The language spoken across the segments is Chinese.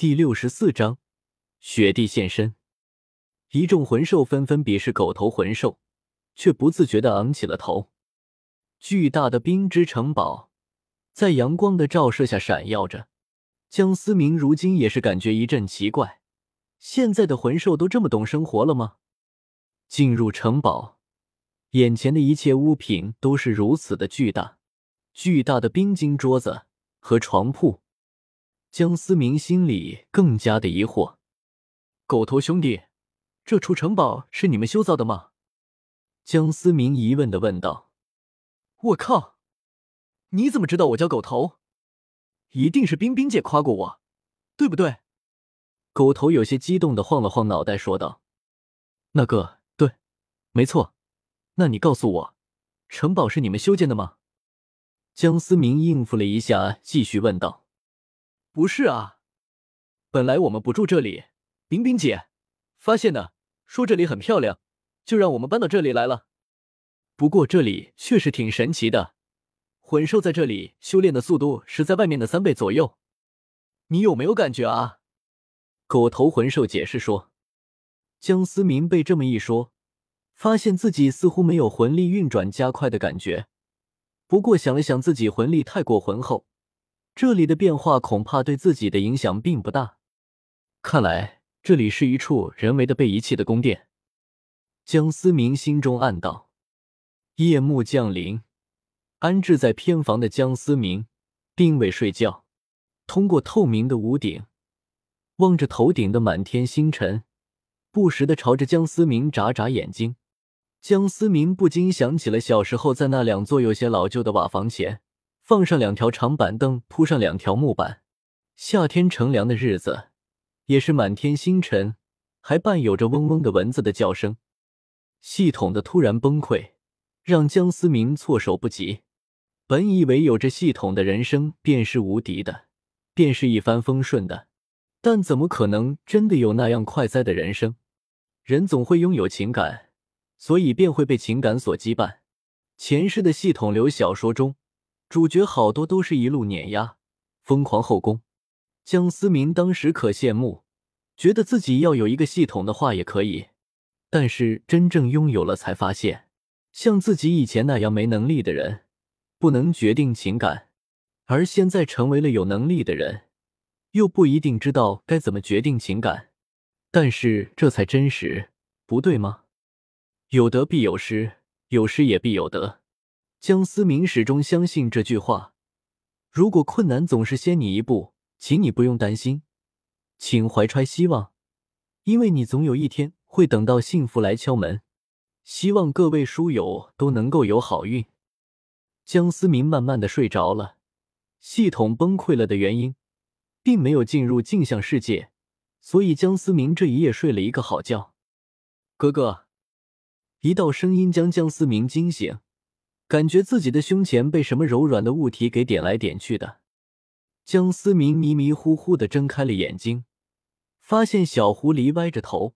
第六十四章，雪地现身。一众魂兽纷纷鄙视狗头魂兽，却不自觉的昂起了头。巨大的冰之城堡在阳光的照射下闪耀着。江思明如今也是感觉一阵奇怪：现在的魂兽都这么懂生活了吗？进入城堡，眼前的一切物品都是如此的巨大，巨大的冰晶桌子和床铺。江思明心里更加的疑惑：“狗头兄弟，这处城堡是你们修造的吗？”江思明疑问的问道。“我靠，你怎么知道我叫狗头？一定是冰冰姐夸过我，对不对？”狗头有些激动的晃了晃脑袋，说道：“那个，对，没错。那你告诉我，城堡是你们修建的吗？”江思明应付了一下，继续问道。不是啊，本来我们不住这里，冰冰姐发现的，说这里很漂亮，就让我们搬到这里来了。不过这里确实挺神奇的，魂兽在这里修炼的速度是在外面的三倍左右。你有没有感觉啊？狗头魂兽解释说。江思明被这么一说，发现自己似乎没有魂力运转加快的感觉。不过想了想，自己魂力太过浑厚。这里的变化恐怕对自己的影响并不大。看来这里是一处人为的被遗弃的宫殿。江思明心中暗道。夜幕降临，安置在偏房的江思明并未睡觉，通过透明的屋顶，望着头顶的满天星辰，不时的朝着江思明眨眨眼睛。江思明不禁想起了小时候在那两座有些老旧的瓦房前。放上两条长板凳，铺上两条木板。夏天乘凉的日子，也是满天星辰，还伴有着嗡嗡的蚊子的叫声。系统的突然崩溃，让江思明措手不及。本以为有着系统的人生便是无敌的，便是一帆风顺的，但怎么可能真的有那样快哉的人生？人总会拥有情感，所以便会被情感所羁绊。前世的系统流小说中。主角好多都是一路碾压，疯狂后宫。江思明当时可羡慕，觉得自己要有一个系统的话也可以。但是真正拥有了，才发现，像自己以前那样没能力的人，不能决定情感；而现在成为了有能力的人，又不一定知道该怎么决定情感。但是这才真实，不对吗？有得必有失，有失也必有得。江思明始终相信这句话：如果困难总是先你一步，请你不用担心，请怀揣希望，因为你总有一天会等到幸福来敲门。希望各位书友都能够有好运。江思明慢慢的睡着了，系统崩溃了的原因，并没有进入镜像世界，所以江思明这一夜睡了一个好觉。哥哥，一道声音将江思明惊醒。感觉自己的胸前被什么柔软的物体给点来点去的，江思明迷迷糊糊的睁开了眼睛，发现小狐狸歪着头，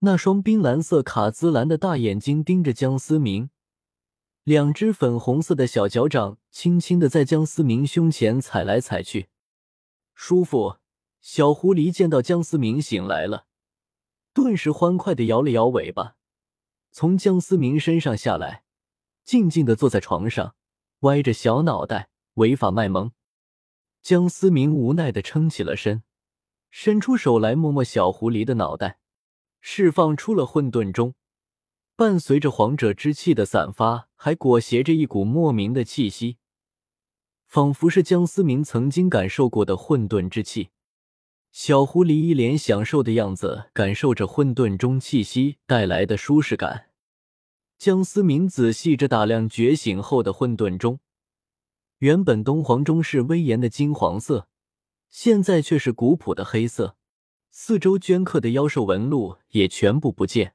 那双冰蓝色卡姿兰的大眼睛盯着江思明，两只粉红色的小脚掌轻轻的在江思明胸前踩来踩去，舒服。小狐狸见到江思明醒来了，顿时欢快的摇了摇尾巴，从江思明身上下来。静静的坐在床上，歪着小脑袋，违法卖萌。江思明无奈的撑起了身，伸出手来摸摸小狐狸的脑袋，释放出了混沌中，伴随着皇者之气的散发，还裹挟着一股莫名的气息，仿佛是江思明曾经感受过的混沌之气。小狐狸一脸享受的样子，感受着混沌中气息带来的舒适感。江思明仔细着打量觉醒后的混沌中，原本东皇钟是威严的金黄色，现在却是古朴的黑色。四周镌刻的妖兽纹路也全部不见，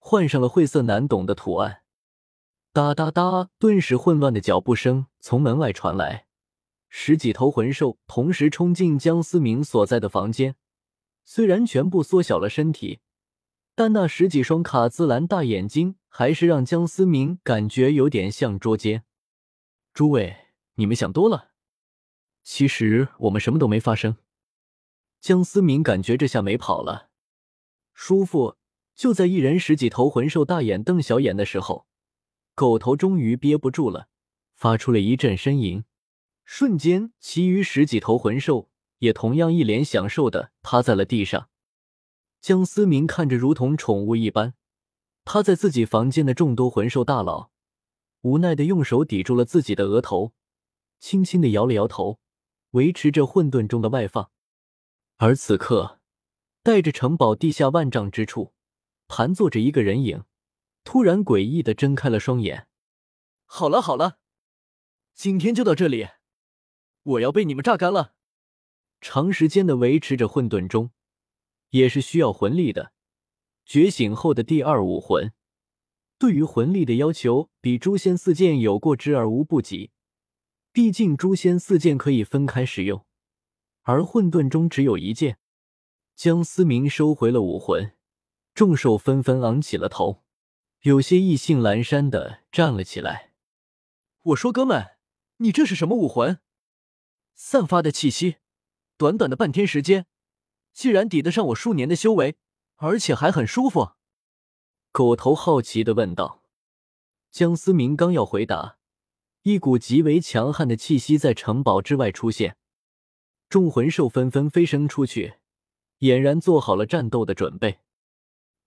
换上了晦涩难懂的图案。哒哒哒！顿时混乱的脚步声从门外传来，十几头魂兽同时冲进江思明所在的房间，虽然全部缩小了身体。但那十几双卡姿兰大眼睛，还是让江思明感觉有点像捉奸。诸位，你们想多了，其实我们什么都没发生。江思明感觉这下没跑了，舒服。就在一人十几头魂兽大眼瞪小眼的时候，狗头终于憋不住了，发出了一阵呻吟。瞬间，其余十几头魂兽也同样一脸享受的趴在了地上。江思明看着如同宠物一般趴在自己房间的众多魂兽大佬，无奈的用手抵住了自己的额头，轻轻的摇了摇头，维持着混沌中的外放。而此刻，带着城堡地下万丈之处。盘坐着一个人影，突然诡异的睁开了双眼。好了好了，今天就到这里，我要被你们榨干了。长时间的维持着混沌中，也是需要魂力的。觉醒后的第二武魂，对于魂力的要求比诛仙四剑有过之而无不及。毕竟诛仙四剑可以分开使用，而混沌中只有一剑。江思明收回了武魂。众兽纷纷昂起了头，有些意兴阑珊的站了起来。我说：“哥们，你这是什么武魂？散发的气息，短短的半天时间，竟然抵得上我数年的修为，而且还很舒服。”狗头好奇的问道。江思明刚要回答，一股极为强悍的气息在城堡之外出现，众魂兽纷纷飞升出去，俨然做好了战斗的准备。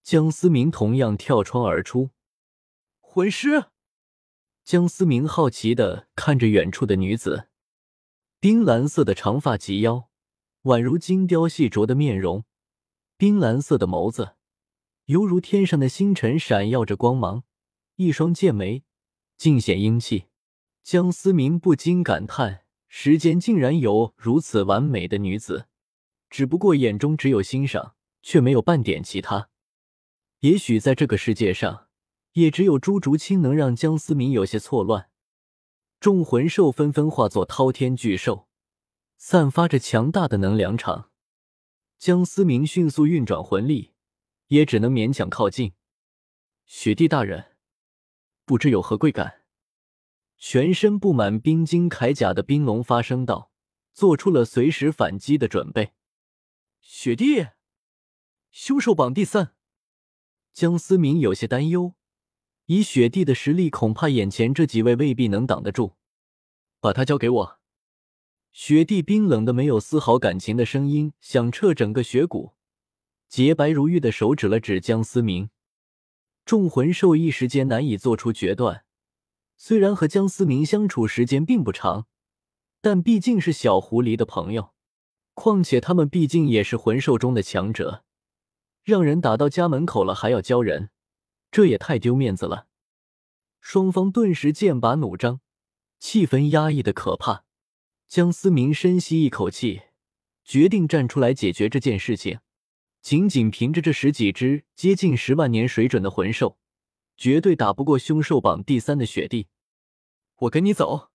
江思明同样跳窗而出，魂师。江思明好奇的看着远处的女子，冰蓝色的长发及腰，宛如精雕细琢的面容，冰蓝色的眸子，犹如天上的星辰，闪耀着光芒。一双剑眉，尽显英气。江思明不禁感叹：世间竟然有如此完美的女子，只不过眼中只有欣赏，却没有半点其他。也许在这个世界上，也只有朱竹清能让江思明有些错乱。众魂兽纷纷化作滔天巨兽，散发着强大的能量场。江思明迅速运转魂力，也只能勉强靠近。雪帝大人，不知有何贵干？全身布满冰晶铠甲的冰龙发声道，做出了随时反击的准备。雪帝，凶兽榜第三。江思明有些担忧，以雪帝的实力，恐怕眼前这几位未必能挡得住。把他交给我。雪帝冰冷的没有丝毫感情的声音响彻整个雪谷，洁白如玉的手指了指江思明。众魂兽一时间难以做出决断。虽然和江思明相处时间并不长，但毕竟是小狐狸的朋友，况且他们毕竟也是魂兽中的强者。让人打到家门口了还要教人，这也太丢面子了。双方顿时剑拔弩张，气氛压抑的可怕。江思明深吸一口气，决定站出来解决这件事情。仅仅凭着这十几只接近十万年水准的魂兽，绝对打不过凶兽榜第三的雪帝。我跟你走。